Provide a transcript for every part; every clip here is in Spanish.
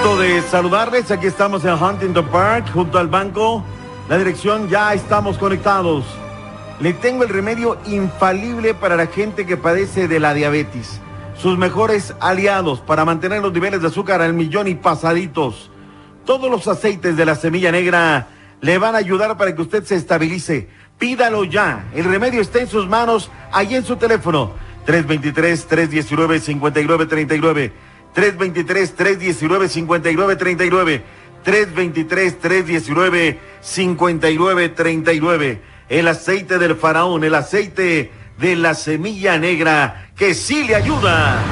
De saludarles. Aquí estamos en Huntington Park, junto al banco. La dirección, ya estamos conectados. Le tengo el remedio infalible para la gente que padece de la diabetes. Sus mejores aliados para mantener los niveles de azúcar al millón y pasaditos. Todos los aceites de la semilla negra le van a ayudar para que usted se estabilice. Pídalo ya. El remedio está en sus manos, ahí en su teléfono. 323-319-5939. 323-319-5939. 323-319-5939. El aceite del faraón, el aceite de la semilla negra, que sí le ayuda.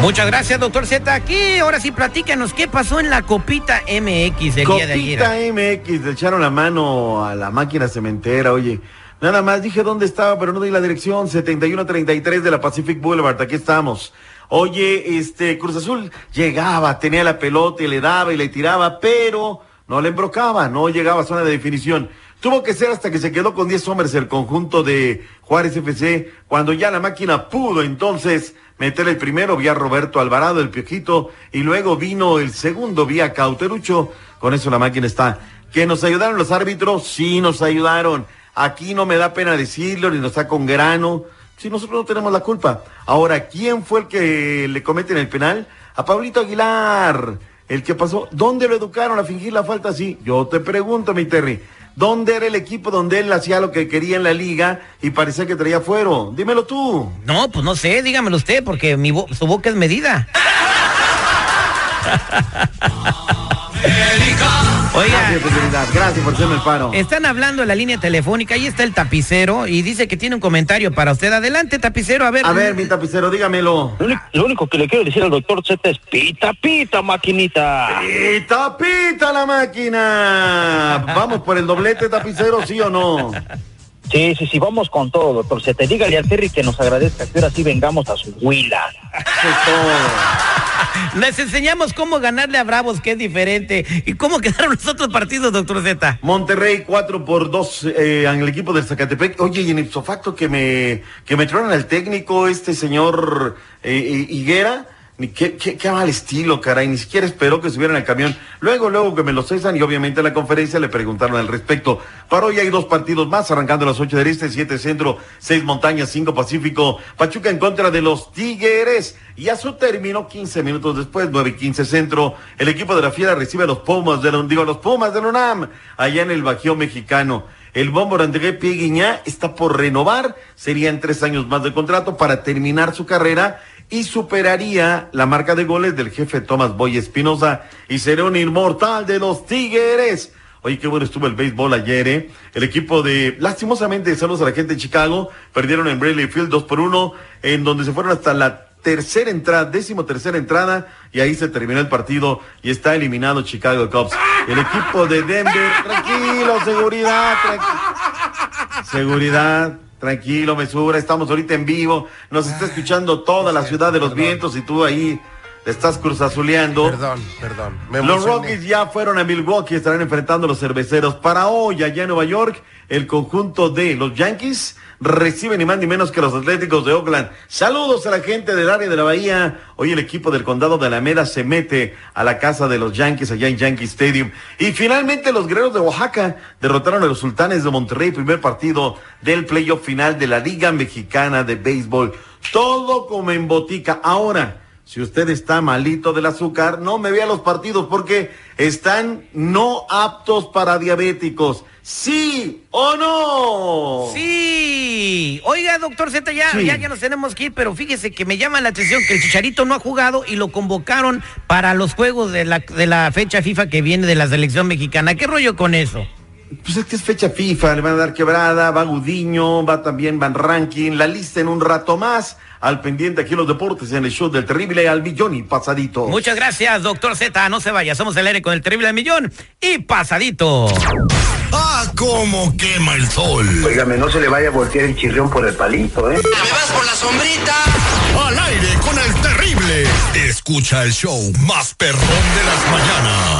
Muchas gracias, doctor Z. Aquí, ahora sí, platícanos qué pasó en la Copita MX el día de ayer. Copita MX, le echaron la mano a la máquina cementera, oye. Nada más dije dónde estaba, pero no di la dirección. 7133 de la Pacific Boulevard, aquí estamos. Oye, este, Cruz Azul llegaba, tenía la pelota y le daba y le tiraba, pero no le embrocaba, no llegaba a zona de definición. Tuvo que ser hasta que se quedó con 10 hombres el conjunto de Juárez FC, cuando ya la máquina pudo entonces meter el primero vía Roberto Alvarado, el piojito, y luego vino el segundo vía Cauterucho. Con eso la máquina está. ¿Que nos ayudaron los árbitros? Sí, nos ayudaron. Aquí no me da pena decirlo, ni nos está con grano. Si nosotros no tenemos la culpa. Ahora, ¿quién fue el que le cometen el penal? A Pablito Aguilar. El que pasó. ¿Dónde lo educaron a fingir la falta así? Yo te pregunto, mi Terry. ¿Dónde era el equipo donde él hacía lo que quería en la liga y parecía que traía fuero? Dímelo tú. No, pues no sé, dígamelo usted, porque mi bo- su boca es medida. Oiga, Gracias. Gracias por hacerme el paro. están hablando en la línea telefónica, ahí está el tapicero y dice que tiene un comentario para usted. Adelante, tapicero, a ver. A ver, mi tapicero, dígamelo. Lo único, lo único que le quiero decir al doctor Z es pita, pita, maquinita. ¡Y tapita la máquina! ¿Vamos por el doblete tapicero, sí o no? Sí, sí, sí, vamos con todo, doctor Z. Dígale al Terry que nos agradezca que ahora sí vengamos a su huila. Eso es todo. Les enseñamos cómo ganarle a Bravos, que es diferente, y cómo quedaron los otros partidos, doctor Z. Monterrey 4 por 2 eh, en el equipo del Zacatepec. Oye, y en ipso facto que me, que me trajeron al técnico este señor eh, eh, Higuera. Ni qué, qué, qué mal estilo, caray. Ni siquiera esperó que subieran al camión. Luego, luego que me lo cesan y obviamente en la conferencia le preguntaron al respecto. Para hoy hay dos partidos más, arrancando a las 8 del Este, 7 Centro, 6 Montañas, 5 Pacífico. Pachuca en contra de los Tigres. Y a su término, 15 minutos después, 9 y 15 Centro, el equipo de la Fiera recibe a los Pumas de la, digo, a los Pumas de la UNAM, allá en el Bajío Mexicano. El bombo André Pieguiñá está por renovar, serían tres años más de contrato para terminar su carrera y superaría la marca de goles del jefe Tomás Boy Espinosa y sería un inmortal de los Tigres. Oye, qué bueno estuvo el béisbol ayer, ¿eh? El equipo de, lastimosamente, saludos a la gente de Chicago, perdieron en Bradley Field 2 por 1, en donde se fueron hasta la tercera entrada, décimo tercera entrada, y ahí se terminó el partido y está eliminado Chicago Cubs. El equipo de Denver, tranquilo, seguridad, tranqui- seguridad. Tranquilo, mesura, estamos ahorita en vivo, nos está escuchando toda la ciudad de los vientos y tú ahí te estás cruzazuleando. Perdón, perdón. me Los. Rockies ya fueron a Milwaukee, estarán enfrentando a los cerveceros. Para hoy, allá en Nueva York, el conjunto de los Yankees reciben ni más ni menos que los Atléticos de Oakland. Saludos a la gente del área de la Bahía. Hoy el equipo del condado de Alameda se mete a la casa de los Yankees allá en Yankee Stadium. Y finalmente los guerreros de Oaxaca derrotaron a los sultanes de Monterrey, primer partido del playoff final de la Liga Mexicana de Béisbol. Todo como en botica. Ahora, si usted está malito del azúcar, no me vea los partidos porque están no aptos para diabéticos. ¿Sí o no? Sí. Oiga, doctor Z, ya, Sí. ya, ya nos tenemos que ir, pero fíjese que me llama la atención que el Chicharito no ha jugado y lo convocaron para los juegos de la, de la fecha FIFA que viene de la selección mexicana. ¿Qué rollo con eso? Pues es que es fecha FIFA, le van a dar quebrada, va Gudiño, va también Van Ranking, la lista en un rato más. Al pendiente aquí en los deportes en el show del terrible al millón y pasadito. Muchas gracias, doctor Z. No se vaya, somos el aire con el terrible al millón y pasadito. ¡Ah, cómo quema el sol! Óigame, no se le vaya a voltear el chirrión por el palito, ¿eh? ¿Me vas por la sombrita? Al aire con el terrible. Escucha el show más perrón de las mañanas.